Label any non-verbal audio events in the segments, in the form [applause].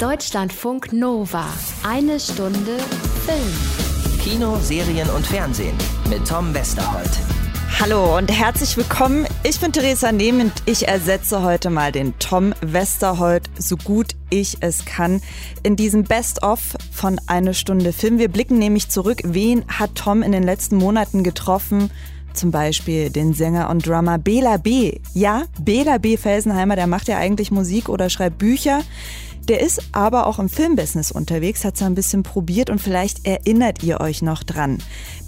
Deutschlandfunk Nova. Eine Stunde Film. Kino, Serien und Fernsehen mit Tom Westerholt. Hallo und herzlich willkommen. Ich bin Theresa Nehm und ich ersetze heute mal den Tom Westerholt so gut ich es kann in diesem Best-of von Eine Stunde Film. Wir blicken nämlich zurück, wen hat Tom in den letzten Monaten getroffen? Zum Beispiel den Sänger und Drummer Bela B. Ja, Bela B. Felsenheimer, der macht ja eigentlich Musik oder schreibt Bücher. Der ist aber auch im Filmbusiness unterwegs, hat so ein bisschen probiert und vielleicht erinnert ihr euch noch dran.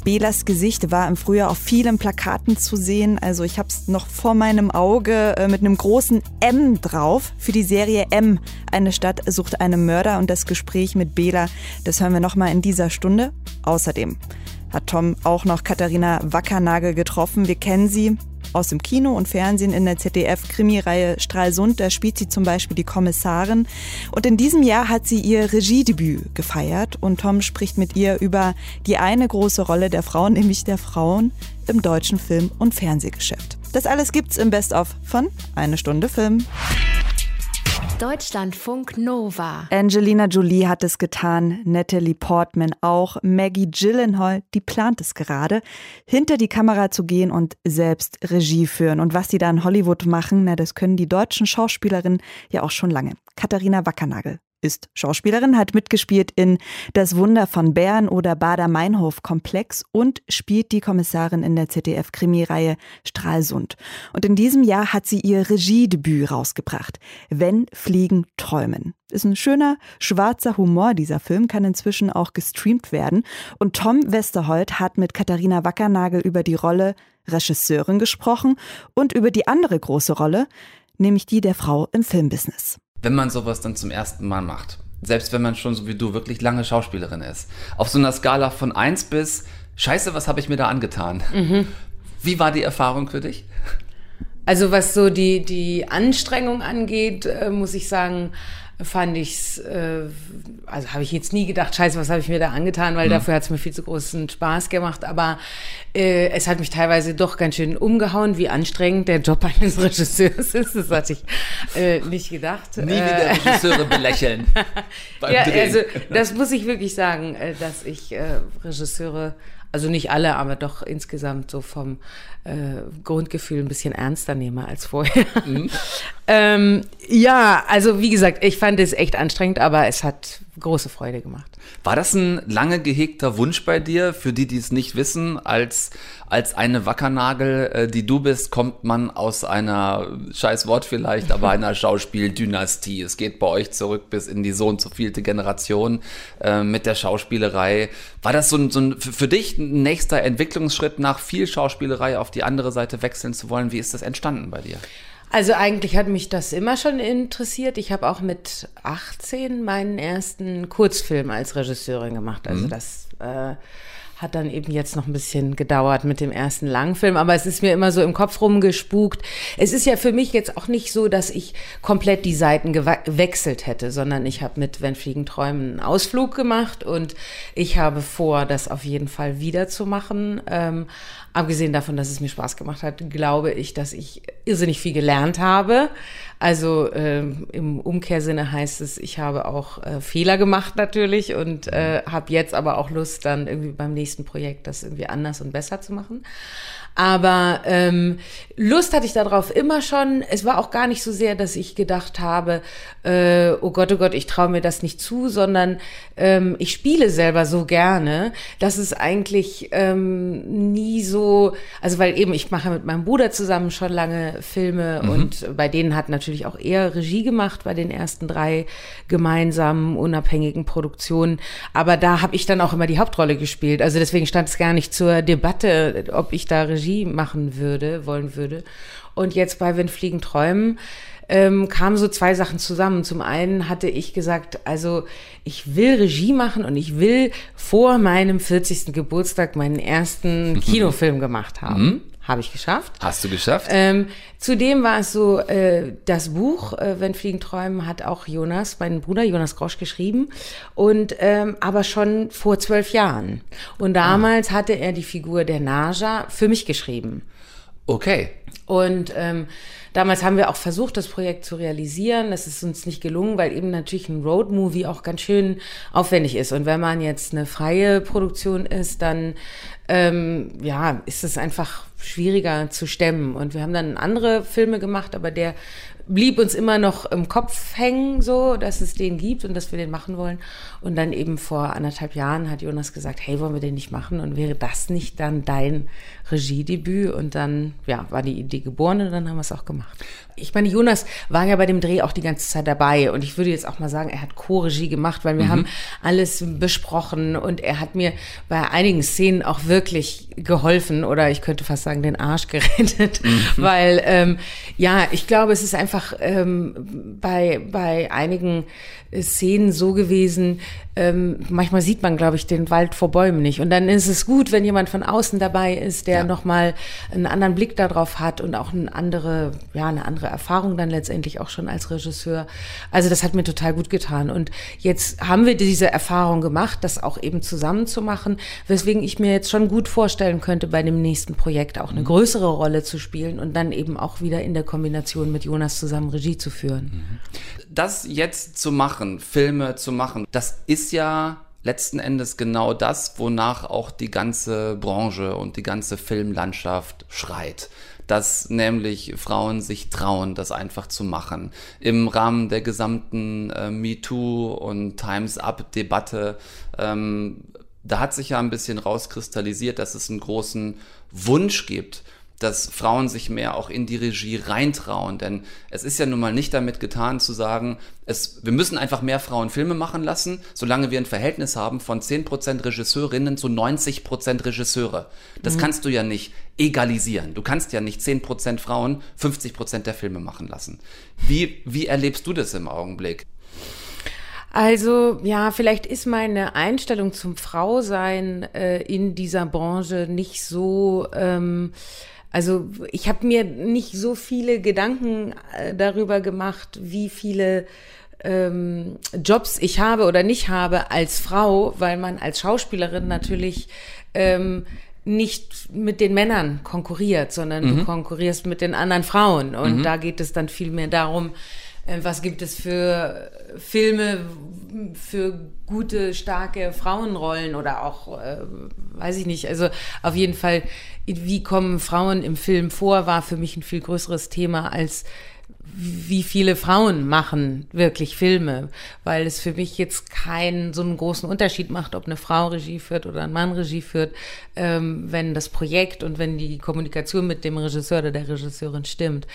Belas Gesicht war im Frühjahr auf vielen Plakaten zu sehen. Also ich habe es noch vor meinem Auge äh, mit einem großen M drauf für die Serie M. Eine Stadt sucht einen Mörder und das Gespräch mit Bela, das hören wir noch mal in dieser Stunde. Außerdem hat Tom auch noch Katharina Wackernagel getroffen. Wir kennen sie aus dem Kino und Fernsehen in der ZDF-Krimireihe Stralsund. Da spielt sie zum Beispiel die Kommissarin. Und in diesem Jahr hat sie ihr Regiedebüt gefeiert. Und Tom spricht mit ihr über die eine große Rolle der Frauen, nämlich der Frauen im deutschen Film- und Fernsehgeschäft. Das alles gibt's im Best-of von Eine Stunde Film. Deutschlandfunk Nova. Angelina Jolie hat es getan, Natalie Portman auch, Maggie Gyllenhaal, die plant es gerade, hinter die Kamera zu gehen und selbst Regie führen. Und was die da in Hollywood machen, na, das können die deutschen Schauspielerinnen ja auch schon lange. Katharina Wackernagel ist Schauspielerin, hat mitgespielt in Das Wunder von Bern oder Bader-Meinhof-Komplex und spielt die Kommissarin in der ZDF-Krimireihe Stralsund. Und in diesem Jahr hat sie ihr Regiedebüt rausgebracht. Wenn Fliegen träumen. Ist ein schöner, schwarzer Humor. Dieser Film kann inzwischen auch gestreamt werden. Und Tom Westerholt hat mit Katharina Wackernagel über die Rolle Regisseurin gesprochen und über die andere große Rolle, nämlich die der Frau im Filmbusiness wenn man sowas dann zum ersten Mal macht. Selbst wenn man schon so wie du wirklich lange Schauspielerin ist. Auf so einer Skala von 1 bis Scheiße, was habe ich mir da angetan? Mhm. Wie war die Erfahrung für dich? Also was so die, die Anstrengung angeht, äh, muss ich sagen, fand ich's, äh, also habe ich jetzt nie gedacht, scheiße, was habe ich mir da angetan, weil mhm. dafür hat es mir viel zu großen Spaß gemacht. Aber äh, es hat mich teilweise doch ganz schön umgehauen, wie anstrengend der Job eines [laughs] Regisseurs ist. Das hatte ich äh, nicht gedacht. Nie wieder äh, Regisseure [laughs] belächeln. ja, Drehen. also das muss ich wirklich sagen, äh, dass ich äh, Regisseure also nicht alle, aber doch insgesamt so vom äh, Grundgefühl ein bisschen ernster nehme als vorher. Mhm. [laughs] ähm, ja, also wie gesagt, ich fand es echt anstrengend, aber es hat große Freude gemacht. War das ein lange gehegter Wunsch bei dir? Für die, die es nicht wissen, als, als eine Wackernagel, äh, die du bist, kommt man aus einer, scheiß Wort vielleicht, aber [laughs] einer Schauspieldynastie. Es geht bei euch zurück bis in die so und so vielte Generation äh, mit der Schauspielerei. War das so ein, so ein, für dich ein nächster Entwicklungsschritt nach viel Schauspielerei auf die andere Seite wechseln zu wollen? Wie ist das entstanden bei dir? Also eigentlich hat mich das immer schon interessiert. Ich habe auch mit 18 meinen ersten Kurzfilm als Regisseurin gemacht. Also mhm. das äh, hat dann eben jetzt noch ein bisschen gedauert mit dem ersten Langfilm, aber es ist mir immer so im Kopf rumgespukt. Es ist ja für mich jetzt auch nicht so, dass ich komplett die Seiten gewechselt hätte, sondern ich habe mit Wenn Fliegen träumen einen Ausflug gemacht und ich habe vor, das auf jeden Fall wieder zu machen. Ähm, abgesehen davon, dass es mir Spaß gemacht hat, glaube ich, dass ich irrsinnig viel gelernt habe. Also äh, im Umkehrsinne heißt es, ich habe auch äh, Fehler gemacht natürlich und äh, habe jetzt aber auch Lust, dann irgendwie beim nächsten Projekt das irgendwie anders und besser zu machen. Aber ähm, Lust hatte ich darauf immer schon. Es war auch gar nicht so sehr, dass ich gedacht habe, äh, oh Gott, oh Gott, ich traue mir das nicht zu, sondern ähm, ich spiele selber so gerne, dass es eigentlich ähm, nie so, also weil eben ich mache mit meinem Bruder zusammen schon lange Filme mhm. und bei denen hat natürlich auch er Regie gemacht bei den ersten drei gemeinsamen unabhängigen Produktionen. Aber da habe ich dann auch immer die Hauptrolle gespielt. Also deswegen stand es gar nicht zur Debatte, ob ich da Regie Regie machen würde, wollen würde. Und jetzt bei Wenn Fliegen träumen ähm, kamen so zwei Sachen zusammen. Zum einen hatte ich gesagt, also ich will Regie machen und ich will vor meinem 40. Geburtstag meinen ersten [laughs] Kinofilm gemacht haben. Habe ich geschafft. Hast du geschafft? Ähm, zudem war es so, äh, das Buch, äh, Wenn Fliegen träumen, hat auch Jonas, mein Bruder Jonas Grosch, geschrieben. Und ähm, aber schon vor zwölf Jahren. Und damals ah. hatte er die Figur der Naja für mich geschrieben. Okay. Und ähm, damals haben wir auch versucht, das Projekt zu realisieren. Das ist uns nicht gelungen, weil eben natürlich ein Roadmovie auch ganz schön aufwendig ist. Und wenn man jetzt eine freie Produktion ist, dann ähm, ja, ist es einfach schwieriger zu stemmen. Und wir haben dann andere Filme gemacht, aber der blieb uns immer noch im Kopf hängen, so, dass es den gibt und dass wir den machen wollen. Und dann eben vor anderthalb Jahren hat Jonas gesagt, hey, wollen wir den nicht machen? Und wäre das nicht dann dein Regiedebüt? Und dann, ja, war die Idee geboren und dann haben wir es auch gemacht. Ich meine, Jonas war ja bei dem Dreh auch die ganze Zeit dabei und ich würde jetzt auch mal sagen, er hat Co-Regie gemacht, weil wir mhm. haben alles besprochen und er hat mir bei einigen Szenen auch wirklich geholfen oder ich könnte fast sagen, den Arsch gerettet, mhm. [laughs] weil ähm, ja, ich glaube, es ist einfach ähm, bei, bei einigen Szenen so gewesen, ähm, manchmal sieht man, glaube ich, den Wald vor Bäumen nicht. Und dann ist es gut, wenn jemand von außen dabei ist, der ja. nochmal einen anderen Blick darauf hat und auch eine andere, ja, eine andere Erfahrung dann letztendlich auch schon als Regisseur. Also das hat mir total gut getan. Und jetzt haben wir diese Erfahrung gemacht, das auch eben zusammen zu machen, weswegen ich mir jetzt schon gut vorstellen könnte, bei dem nächsten Projekt auch eine mhm. größere Rolle zu spielen und dann eben auch wieder in der Kombination mit Jonas zusammen Regie zu führen. Mhm das jetzt zu machen, Filme zu machen, das ist ja letzten Endes genau das, wonach auch die ganze Branche und die ganze Filmlandschaft schreit. Dass nämlich Frauen sich trauen, das einfach zu machen. Im Rahmen der gesamten äh, MeToo und Times Up-Debatte, ähm, da hat sich ja ein bisschen rauskristallisiert, dass es einen großen Wunsch gibt dass Frauen sich mehr auch in die Regie reintrauen. Denn es ist ja nun mal nicht damit getan zu sagen, es, wir müssen einfach mehr Frauen Filme machen lassen, solange wir ein Verhältnis haben von 10% Regisseurinnen zu 90% Regisseure. Das mhm. kannst du ja nicht egalisieren. Du kannst ja nicht 10% Frauen 50% der Filme machen lassen. Wie, wie erlebst du das im Augenblick? Also ja, vielleicht ist meine Einstellung zum Frausein äh, in dieser Branche nicht so ähm, also ich habe mir nicht so viele Gedanken äh, darüber gemacht, wie viele ähm, Jobs ich habe oder nicht habe als Frau, weil man als Schauspielerin natürlich ähm, nicht mit den Männern konkurriert, sondern mhm. du konkurrierst mit den anderen Frauen. Und mhm. da geht es dann viel mehr darum, was gibt es für Filme für gute, starke Frauenrollen oder auch, äh, weiß ich nicht, also auf jeden Fall, wie kommen Frauen im Film vor, war für mich ein viel größeres Thema als wie viele Frauen machen wirklich Filme, weil es für mich jetzt keinen so einen großen Unterschied macht, ob eine Frau Regie führt oder ein Mann Regie führt, ähm, wenn das Projekt und wenn die Kommunikation mit dem Regisseur oder der Regisseurin stimmt.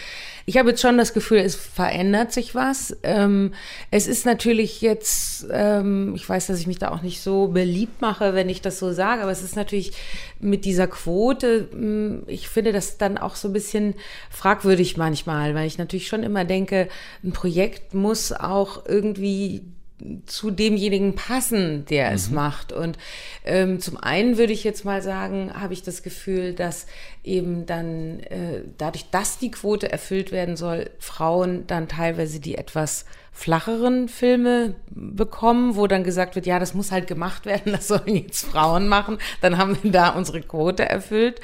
Ich habe jetzt schon das Gefühl, es verändert sich was. Ähm, es ist natürlich jetzt, ähm, ich weiß, dass ich mich da auch nicht so beliebt mache, wenn ich das so sage, aber es ist natürlich mit dieser Quote, hm, ich finde das dann auch so ein bisschen fragwürdig manchmal, weil ich natürlich schon immer denke, ein Projekt muss auch irgendwie zu demjenigen passen, der mhm. es macht. Und ähm, zum einen würde ich jetzt mal sagen, habe ich das Gefühl, dass eben dann äh, dadurch, dass die Quote erfüllt werden soll, Frauen dann teilweise die etwas flacheren Filme bekommen, wo dann gesagt wird, ja, das muss halt gemacht werden, [laughs] das sollen jetzt Frauen machen, dann haben wir da unsere Quote erfüllt.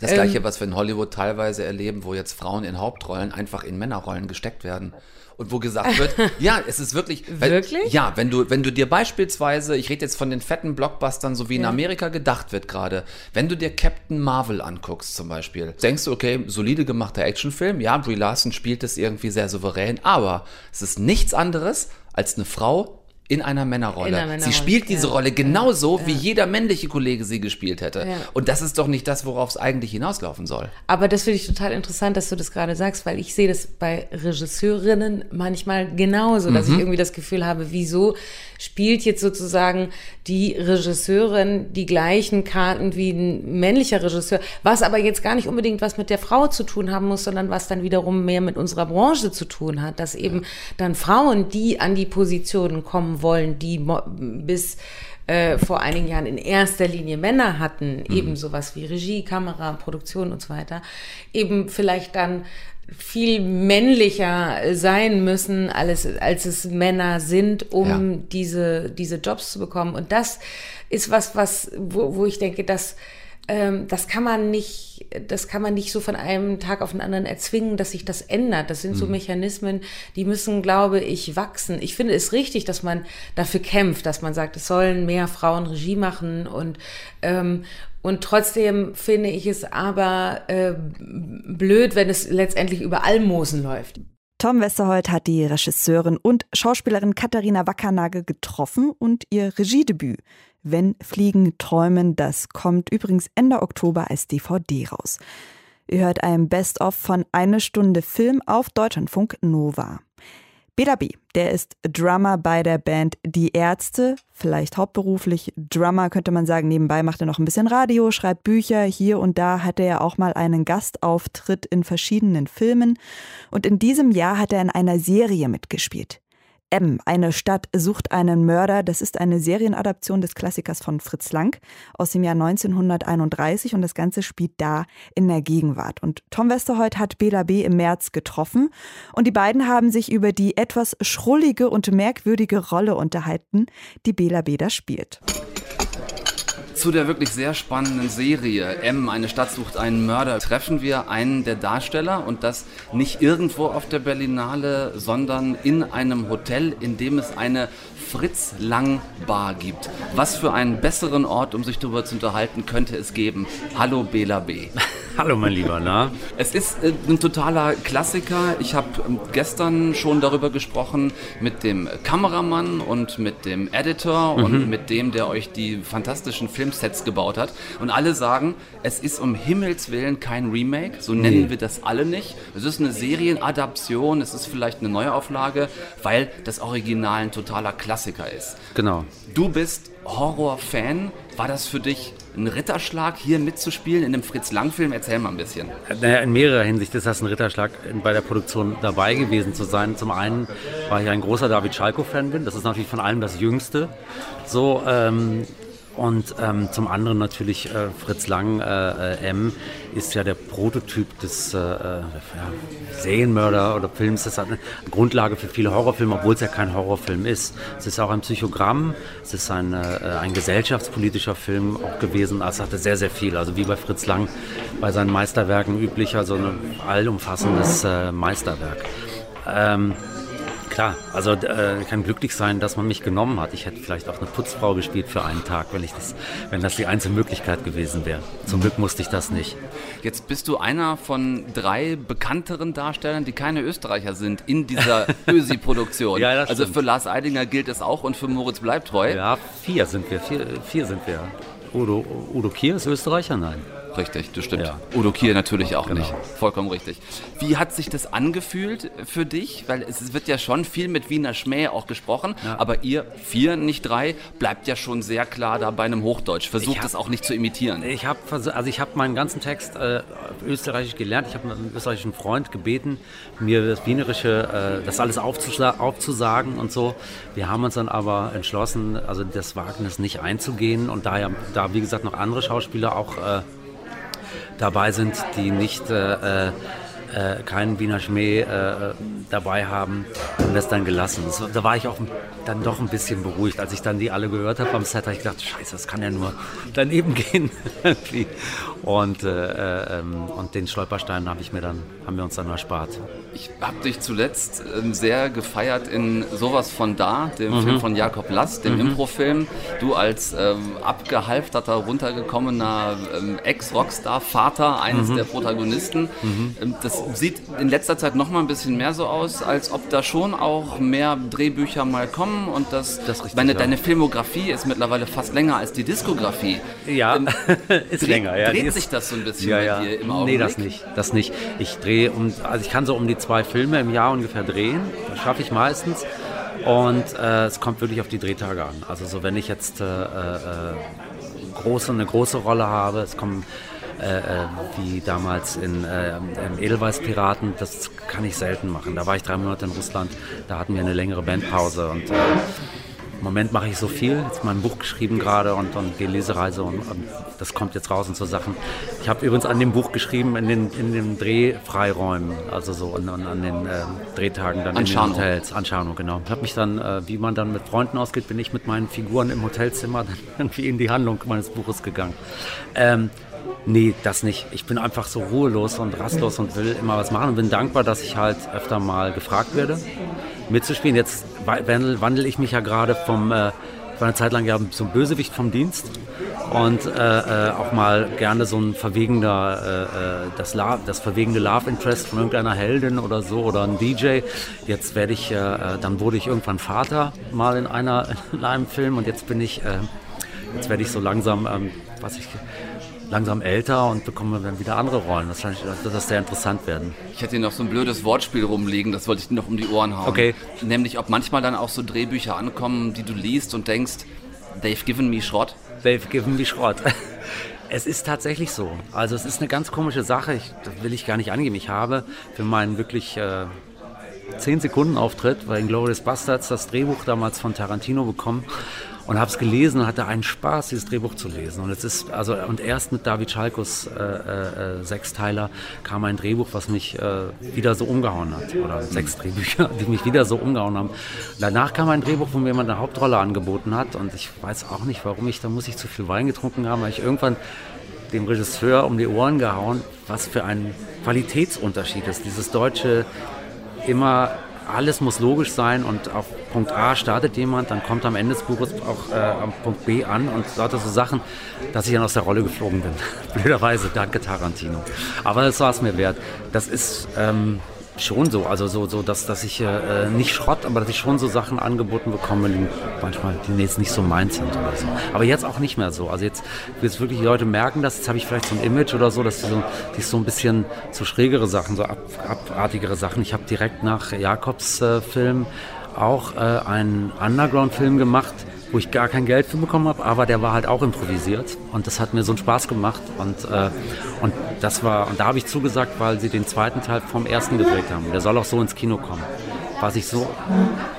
Das gleiche, ähm, was wir in Hollywood teilweise erleben, wo jetzt Frauen in Hauptrollen einfach in Männerrollen gesteckt werden und wo gesagt wird, [laughs] ja, es ist wirklich. Weil, wirklich? Ja, wenn du, wenn du dir beispielsweise, ich rede jetzt von den fetten Blockbustern, so wie in Amerika gedacht wird gerade, wenn du dir Captain Marvel anguckst zum Beispiel, denkst du, okay, solide gemachter Actionfilm, ja, Brie Larson spielt es irgendwie sehr souverän, aber es ist nichts anderes als eine Frau in einer Männerrolle. In einer Männerrolle. Sie spielt diese ja. Rolle genauso, ja. wie jeder männliche Kollege sie gespielt hätte. Ja. Und das ist doch nicht das, worauf es eigentlich hinauslaufen soll. Aber das finde ich total interessant, dass du das gerade sagst, weil ich sehe das bei Regisseurinnen manchmal genauso, dass mhm. ich irgendwie das Gefühl habe, wieso spielt jetzt sozusagen die Regisseurin die gleichen Karten wie ein männlicher Regisseur, was aber jetzt gar nicht unbedingt was mit der Frau zu tun haben muss, sondern was dann wiederum mehr mit unserer Branche zu tun hat, dass eben dann Frauen, die an die Positionen kommen wollen, die bis äh, vor einigen Jahren in erster Linie Männer hatten, mhm. eben sowas wie Regie, Kamera, Produktion und so weiter, eben vielleicht dann viel männlicher sein müssen, als, als es Männer sind, um ja. diese, diese Jobs zu bekommen. Und das ist was, was, wo, wo ich denke, dass ähm, das kann man nicht, das kann man nicht so von einem Tag auf den anderen erzwingen, dass sich das ändert. Das sind so Mhm. Mechanismen, die müssen, glaube ich, wachsen. Ich finde es richtig, dass man dafür kämpft, dass man sagt, es sollen mehr Frauen Regie machen und ähm, und trotzdem finde ich es aber äh, blöd, wenn es letztendlich über Almosen läuft. Tom Westerholt hat die Regisseurin und Schauspielerin Katharina Wackernagel getroffen und ihr Regiedebüt Wenn Fliegen träumen, das kommt übrigens Ende Oktober als DVD raus. Ihr hört ein Best-of von Eine Stunde Film auf Deutschlandfunk Nova. Bela B., der ist Drummer bei der Band Die Ärzte, vielleicht hauptberuflich Drummer, könnte man sagen. Nebenbei macht er noch ein bisschen Radio, schreibt Bücher. Hier und da hatte er auch mal einen Gastauftritt in verschiedenen Filmen. Und in diesem Jahr hat er in einer Serie mitgespielt. M, eine Stadt sucht einen Mörder. Das ist eine Serienadaption des Klassikers von Fritz Lang aus dem Jahr 1931 und das Ganze spielt da in der Gegenwart. Und Tom Westerholt hat Bela B. im März getroffen und die beiden haben sich über die etwas schrullige und merkwürdige Rolle unterhalten, die Bela B. da spielt. Zu der wirklich sehr spannenden Serie M, eine Stadt sucht einen Mörder, treffen wir einen der Darsteller und das nicht irgendwo auf der Berlinale, sondern in einem Hotel, in dem es eine Fritz Lang Bar gibt. Was für einen besseren Ort, um sich darüber zu unterhalten, könnte es geben? Hallo Bela B. [laughs] Hallo mein Lieber, na? Es ist äh, ein totaler Klassiker. Ich habe ähm, gestern schon darüber gesprochen mit dem Kameramann und mit dem Editor und mit dem, der euch die fantastischen Filmsets gebaut hat. Und alle sagen, es ist um Himmels Willen kein Remake, so nennen wir das alle nicht. Es ist eine Serienadaption, es ist vielleicht eine Neuauflage, weil das Original ein totaler Klassiker ist. Genau. Du bist Horror-Fan. War das für dich ein Ritterschlag, hier mitzuspielen in einem Fritz-Lang-Film? Erzähl mal ein bisschen. Naja, in mehrerer Hinsicht ist das ein Ritterschlag, bei der Produktion dabei gewesen zu sein. Zum einen, weil ich ein großer David Schalko-Fan bin. Das ist natürlich von allem das Jüngste. So, ähm, und ähm, zum anderen natürlich äh, Fritz Lang, äh, äh, M, ist ja der Prototyp des äh, äh, ja, Serienmörder oder Films. Das hat eine Grundlage für viele Horrorfilme, obwohl es ja kein Horrorfilm ist. Es ist auch ein Psychogramm, es ist ein, ein gesellschaftspolitischer Film auch gewesen. Es hatte sehr, sehr viel. Also wie bei Fritz Lang bei seinen Meisterwerken üblich, also ein allumfassendes Meisterwerk. Ähm, Klar, also äh, kann glücklich sein, dass man mich genommen hat. Ich hätte vielleicht auch eine Putzfrau gespielt für einen Tag, wenn, ich das, wenn das die einzige Möglichkeit gewesen wäre. Zum Glück musste ich das nicht. Jetzt bist du einer von drei bekannteren Darstellern, die keine Österreicher sind in dieser [laughs] Ösi-Produktion. Ja, das also stimmt. für Lars Eidinger gilt es auch und für Moritz Bleibtreu. Ja, vier sind wir, vier, vier sind wir. Udo, Udo Kier ist Österreicher? Nein. Richtig, das stimmt. Ja. Udo Kier natürlich auch Genau. nicht. Vollkommen richtig. Wie hat sich das angefühlt für dich? Weil es wird ja schon viel mit Wiener Schmäh auch gesprochen, aber ihr vier, nicht drei, bleibt ja schon sehr klar da bei einem Hochdeutsch. Versucht hab- es auch nicht zu imitieren. Ich habe also ich habe meinen ganzen Text äh, österreichisch gelernt. Ich habe einen österreichischen Freund gebeten, mir das Wienerische, äh, das alles aufzusa aufzusagen und so. Wir haben uns dann aber entschlossen, also das Wagnis nicht einzugehen und da ja, da wie gesagt noch andere Schauspieler auch äh, dabei sind, die nicht äh, äh, äh, keinen Wiener Schmäh äh, dabei haben, haben wir es dann gelassen. Das, da war ich auch dann doch ein bisschen beruhigt. Als ich dann die alle gehört habe am Set, habe ich gedacht, scheiße, das kann ja nur daneben [laughs] gehen. und, äh, ähm, und den Stolperstein habe ich mir dann, haben wir uns dann erspart. Ich habe dich zuletzt ähm, sehr gefeiert in Sowas von da, dem Film von Jakob Lass, dem Improfilm. Du als ähm, abgehalfterter, runtergekommener ähm, Ex-Rockstar-Vater eines der Protagonisten. Ähm, das sieht in letzter Zeit noch mal ein bisschen mehr so aus, als ob da schon auch mehr Drehbücher mal kommen und das, Das richtig, meine, ja. deine Filmografie ist mittlerweile fast länger als die Diskografie. Ja, Ähm, [laughs] ist dreht- länger. Ja, dreht sich das so ein bisschen ja, bei dir im Nee, Augenblick? das nicht. Das nicht. Ich drehe um, also ich kann so um die zwei Filme im Jahr ungefähr drehen. Das schaffe ich meistens. Und äh, es kommt wirklich auf die Drehtage an. Also so wenn ich jetzt äh, äh, große, eine große Rolle habe, es kommen äh, äh, wie damals in, äh, Edelweiß-Piraten, das kann ich selten machen. Da war ich drei Monate in Russland, da hatten wir eine längere Bandpause und im Moment mache ich so viel, jetzt mein Buch geschrieben gerade und, und die Lesereise und, und das kommt jetzt raus und so Sachen. Ich habe übrigens an dem Buch geschrieben in den, in den Drehfreiräumen, also so an, an, an den äh, Drehtagen dann An in den. Hotels, an Scharnow, genau. Ich habe mich dann, äh, wie man dann mit Freunden ausgeht, bin ich mit meinen Figuren im Hotelzimmer dann [laughs] irgendwie in die Handlung meines Buches gegangen. Ähm, Nee, das nicht. Ich bin einfach so ruhelos und rastlos und will immer was machen und bin dankbar, dass ich halt öfter mal gefragt werde, mitzuspielen. Jetzt wandle ich mich ja gerade vom, äh, war eine Zeit lang ja ein Bösewicht vom Dienst und äh, äh, auch mal gerne so ein verwegener, äh, äh das, das verwegende Love Interest von irgendeiner Heldin oder so oder ein DJ. Jetzt werde ich, äh, dann wurde ich irgendwann Vater mal in einer [laughs] in einem Film und jetzt bin ich, jetzt werde ich so langsam, ähm, was ich langsam älter und bekomme dann wieder andere Rollen. Das wird das sehr interessant werden. Ich hätte hier noch so ein blödes Wortspiel rumliegen, das wollte ich dir noch um die Ohren hauen. Okay. Nämlich, ob manchmal dann auch so Drehbücher ankommen, die du liest und denkst, they've given me Schrott. They've given me Schrott. [laughs] Es ist tatsächlich so. Also es ist eine ganz komische Sache. Ich, das will ich gar nicht angeben. Ich habe für meinen wirklich äh, 10 Sekunden Auftritt bei Glorious Bastards das Drehbuch damals von Tarantino bekommen und habe es gelesen und hatte einen Spaß, dieses Drehbuch zu lesen. Und es ist also und erst mit David Schalkos äh, äh, äh, Sechsteiler kam ein Drehbuch, was mich äh, wieder so umgehauen hat oder sechs Drehbücher, die mich wieder so umgehauen haben. Danach kam ein Drehbuch, wo mir jemand eine Hauptrolle angeboten hat und ich weiß auch nicht, warum ich da muss ich zu viel Wein getrunken haben, weil ich irgendwann dem Regisseur um die Ohren gehauen, was für ein Qualitätsunterschied ist. Dieses deutsche immer alles muss logisch sein und auf Punkt A startet jemand, dann kommt am Ende des Buches auch äh, am Punkt B an und lauter so Sachen, dass ich dann aus der Rolle geflogen bin. [laughs] Blöderweise, danke Tarantino. Aber das war es mir wert. Das ist, ähm, schon so. Also so, so dass, dass ich äh, nicht Schrott, aber dass ich schon so Sachen angeboten bekomme, die manchmal die jetzt nicht so meins sind oder so. Aber jetzt auch nicht mehr so. Also jetzt, jetzt wirklich die Leute merken das, jetzt habe ich vielleicht so ein Image oder so, dass die so, die so ein bisschen so schrägere Sachen, so ab, abartigere Sachen. Ich habe direkt nach Jakobs äh, Film auch äh, einen Underground-Film gemacht, wo ich gar kein Geld für bekommen habe, aber der war halt auch improvisiert und das hat mir so einen Spaß gemacht und, äh, und das war, und da habe ich zugesagt, weil sie den zweiten Teil vom ersten gedreht haben. Der soll auch so ins Kino kommen. War ich so,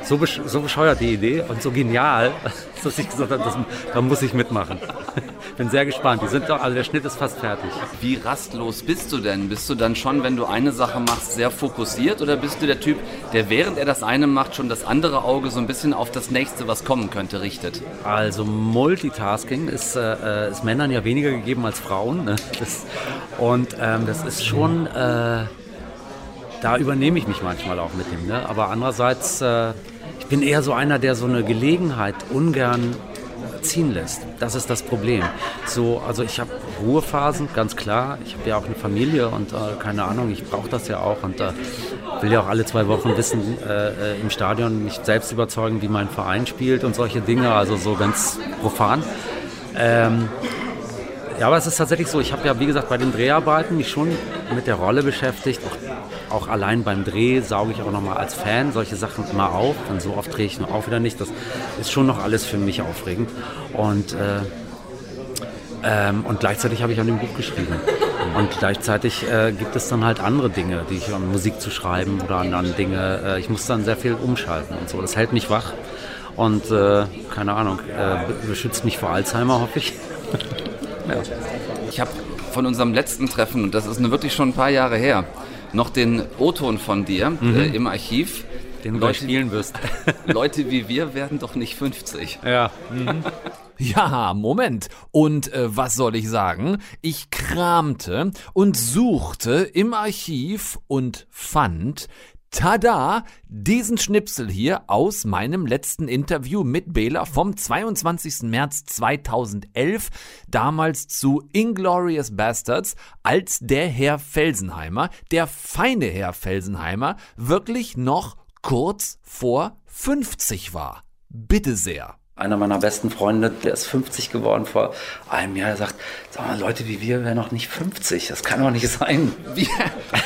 so, besch so bescheuert, die Idee, und so genial, [laughs] dass ich gesagt habe, das, da muss ich mitmachen. [laughs] Bin sehr gespannt. Die sind doch, also der Schnitt ist fast fertig. Wie rastlos bist du denn? Bist du dann schon, wenn du eine Sache machst, sehr fokussiert oder bist du der Typ, der während er das eine macht, schon das andere Auge so ein bisschen auf das nächste, was kommen könnte, richtet? Also Multitasking ist, äh, ist Männern ja weniger gegeben als Frauen. Ne? Das, und ähm, das ist schon. Äh, da übernehme ich mich manchmal auch mit ihm. Ne? Aber andererseits, äh, ich bin eher so einer, der so eine Gelegenheit ungern ziehen lässt. Das ist das Problem. So, also ich habe Ruhephasen, ganz klar. Ich habe ja auch eine Familie und äh, keine Ahnung, ich brauche das ja auch und äh, will ja auch alle zwei Wochen wissen äh, äh im Stadion mich selbst überzeugen, wie mein Verein spielt und solche Dinge, also so ganz profan. Ähm, ja, aber es ist tatsächlich so, ich habe ja, wie gesagt, bei den Dreharbeiten mich schon mit der Rolle beschäftigt. Auch, auch allein beim Dreh sauge ich auch nochmal als Fan solche Sachen immer auf. Und so oft drehe ich noch auch wieder nicht. Das ist schon noch alles für mich aufregend. Und, äh, ähm, und gleichzeitig habe ich an dem Buch geschrieben. Und gleichzeitig äh, gibt es dann halt andere Dinge, die ich an Musik zu schreiben oder an, an Dinge. Äh, ich muss dann sehr viel umschalten und so. Das hält mich wach und äh, keine Ahnung, äh, beschützt mich vor Alzheimer, hoffe ich. [laughs] Ja. Ich habe von unserem letzten Treffen, und das ist wirklich schon ein paar Jahre her, noch den O-Ton von dir mhm. äh, im Archiv. Den du Leute, spielen wirst. [laughs] Leute wie wir werden doch nicht 50. Ja. Mhm. Ja, Moment. Und äh, was soll ich sagen? Ich kramte und suchte im Archiv und fand Tada! Diesen Schnipsel hier aus meinem letzten Interview mit Bela vom 22. März 2011, damals zu Inglorious Bastards, als der Herr Felsenheimer, der feine Herr Felsenheimer, wirklich noch kurz vor 50 war. Bitte sehr einer meiner besten Freunde, der ist 50 geworden vor einem Jahr, der sagt, sag mal, Leute wie wir wären noch nicht 50, das kann doch nicht sein. Wie,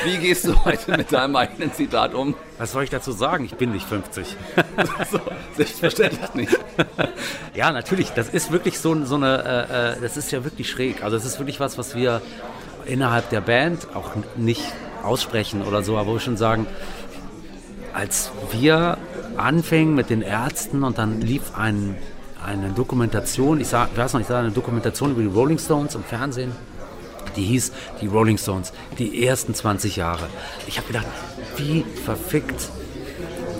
wie gehst du heute mit deinem eigenen Zitat um? Was soll ich dazu sagen? Ich bin nicht 50. [laughs] so, selbstverständlich nicht. ja, natürlich, das ist wirklich so, so eine, äh, äh, das ist ja wirklich schräg. Also es ist wirklich was, was wir innerhalb der Band auch nicht aussprechen oder so, aber wo wir schon sagen, als wir anfing mit den Ärzten und dann lief ein, eine Dokumentation, ich, sah, weiß noch, ich sah eine Dokumentation über die Rolling Stones im Fernsehen. Die hieß die Rolling Stones, die ersten 20 Jahre. Ich habe gedacht, wie verfickt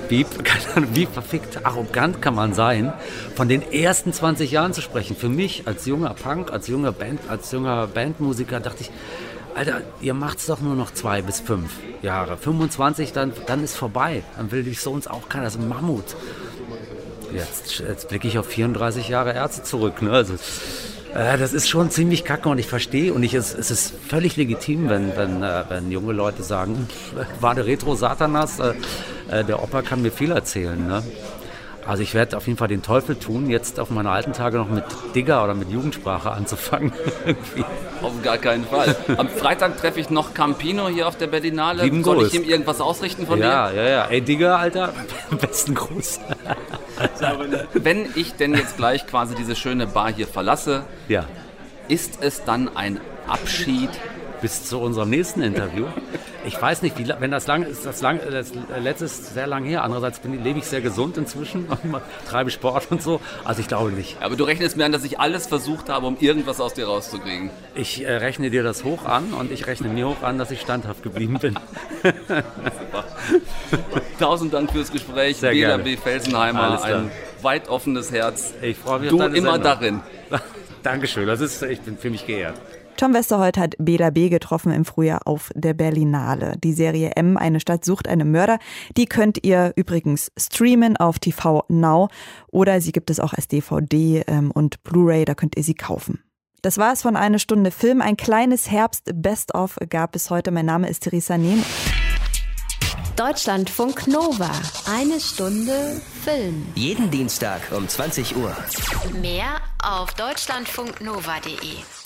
wie, [laughs] wie verfickt arrogant kann man sein, von den ersten 20 Jahren zu sprechen. Für mich als junger Punk, als junger Band, als junger Bandmusiker dachte ich, Alter, ihr macht's doch nur noch zwei bis fünf Jahre. 25, dann, dann ist vorbei. Dann will dich so uns auch keiner. Das ist ein Mammut. Jetzt, jetzt blicke ich auf 34 Jahre Ärzte zurück. Ne? Also, äh, das ist schon ziemlich kacke und ich verstehe und ich, es, es ist völlig legitim, wenn, wenn, äh, wenn junge Leute sagen, [laughs] war der Retro Satanas, äh, äh, der Opa kann mir viel erzählen. Ne? Also ich werde auf jeden Fall den Teufel tun, jetzt auf meine alten Tage noch mit Digger oder mit Jugendsprache anzufangen. [laughs] Auf gar keinen Fall. Am Freitag treffe ich noch Campino hier auf der Berlinale. Lieben Soll Gruß. ich ihm irgendwas ausrichten von ja, ja, ja. Ey, Digger, Alter, [laughs] besten Gruß. dir? [laughs] Wenn ich denn jetzt gleich quasi diese schöne Bar hier verlasse, Ja, ist es dann ein Abschied? Bis zu unserem nächsten Interview. Ich weiß nicht, wie, wenn das lang ist, das, lang, das letzte ist sehr lang her. Andererseits bin, lebe ich sehr gesund inzwischen, [laughs] treibe Sport und so. Also ich glaube nicht. Aber du rechnest mir an, dass ich alles versucht habe, um irgendwas aus dir rauszukriegen. Ich äh, rechne dir das hoch an und ich rechne mir hoch an, dass ich standhaft geblieben bin. Tausend Dank fürs Gespräch. Sehr Bela. B. Felsenheimer, ein weit offenes Herz. Ich freue mich Du auf deine immer Sendung. darin. [laughs] Dankeschön, das ist, ich bin für mich geehrt. Tom Westerholt hat Bela B. getroffen im Frühjahr auf der Berlinale. Die Serie M, eine Stadt sucht einen Mörder, die könnt ihr übrigens streamen auf TV Now oder sie gibt es auch als DVD ähm, und Blu-ray, da könnt ihr sie kaufen. Das war es von Eine Stunde Film. Ein kleines Herbst-Best-of gab es heute. Mein Name ist Theresa Nehm. Deutschlandfunk Nova. Eine Stunde Film. Jeden Dienstag um 20 Uhr. Mehr auf deutschlandfunknova.de.